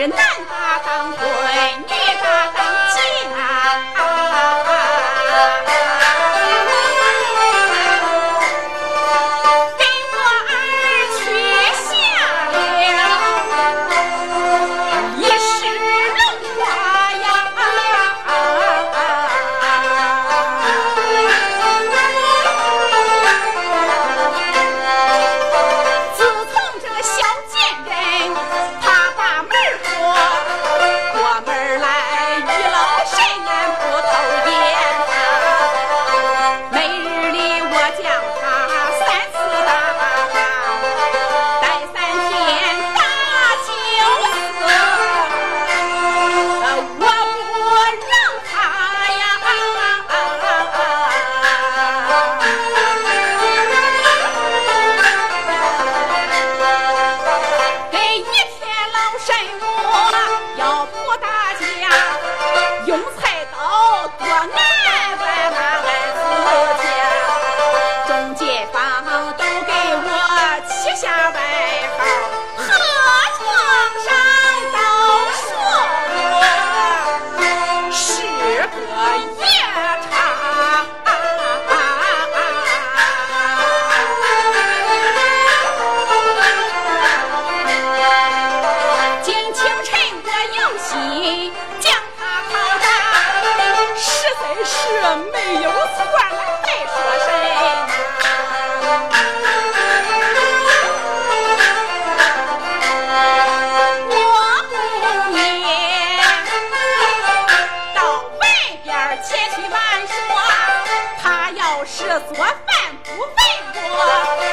人呢是做饭不费锅。